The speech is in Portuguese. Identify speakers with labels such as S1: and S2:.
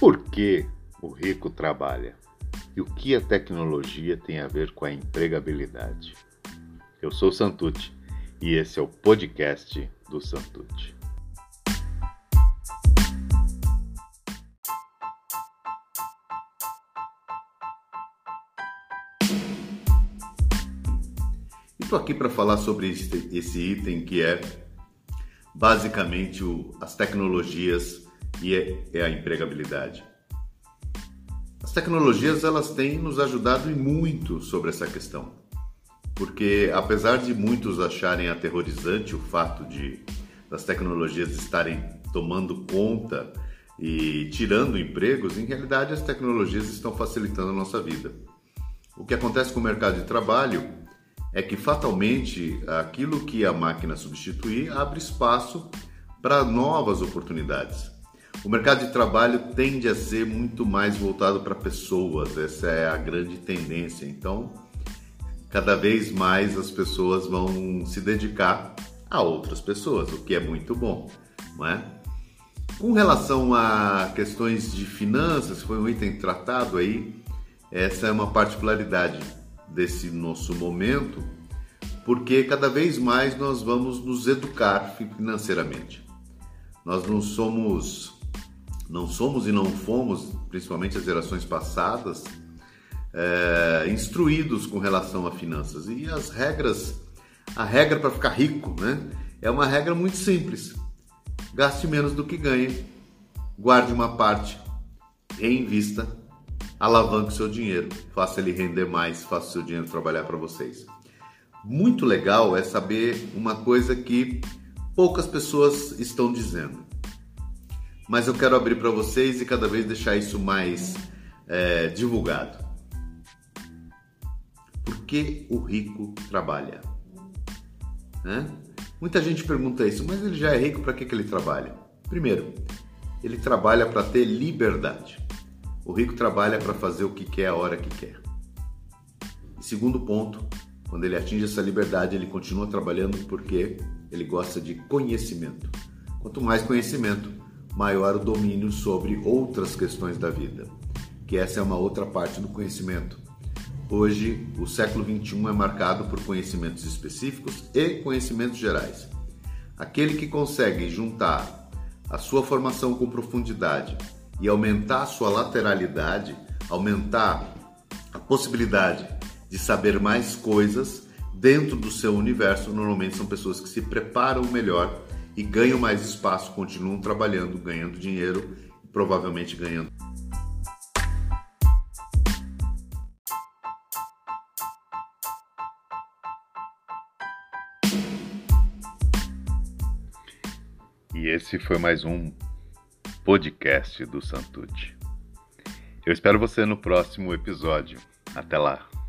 S1: Por que o rico trabalha? E o que a tecnologia tem a ver com a empregabilidade? Eu sou Santucci e esse é o podcast do Santucci. Estou aqui para falar sobre esse, esse, item que é basicamente o, as tecnologias e é, é a empregabilidade. As tecnologias elas têm nos ajudado e muito sobre essa questão, porque apesar de muitos acharem aterrorizante o fato de das tecnologias estarem tomando conta e tirando empregos, em realidade as tecnologias estão facilitando a nossa vida. O que acontece com o mercado de trabalho é que fatalmente aquilo que a máquina substituir abre espaço para novas oportunidades. O mercado de trabalho tende a ser muito mais voltado para pessoas, essa é a grande tendência. Então, cada vez mais as pessoas vão se dedicar a outras pessoas, o que é muito bom, não é? Com relação a questões de finanças, foi um item tratado aí, essa é uma particularidade desse nosso momento, porque cada vez mais nós vamos nos educar financeiramente. Nós não somos não somos e não fomos, principalmente as gerações passadas, é, instruídos com relação a finanças. E as regras, a regra para ficar rico, né? É uma regra muito simples. Gaste menos do que ganha, guarde uma parte, reinvista, alavanque seu dinheiro, faça ele render mais, faça seu dinheiro trabalhar para vocês. Muito legal é saber uma coisa que poucas pessoas estão dizendo mas eu quero abrir para vocês e cada vez deixar isso mais é, divulgado. Por que o rico trabalha? Muita gente pergunta isso, mas ele já é rico, para que, que ele trabalha? Primeiro, ele trabalha para ter liberdade. O rico trabalha para fazer o que quer a hora que quer. E segundo ponto, quando ele atinge essa liberdade, ele continua trabalhando porque ele gosta de conhecimento. Quanto mais conhecimento, maior o domínio sobre outras questões da vida, que essa é uma outra parte do conhecimento. Hoje, o século XXI é marcado por conhecimentos específicos e conhecimentos gerais. Aquele que consegue juntar a sua formação com profundidade e aumentar a sua lateralidade, aumentar a possibilidade de saber mais coisas dentro do seu universo, normalmente são pessoas que se preparam melhor e ganham mais espaço, continuam trabalhando, ganhando dinheiro e provavelmente ganhando. E esse foi mais um podcast do Santucci. Eu espero você no próximo episódio. Até lá!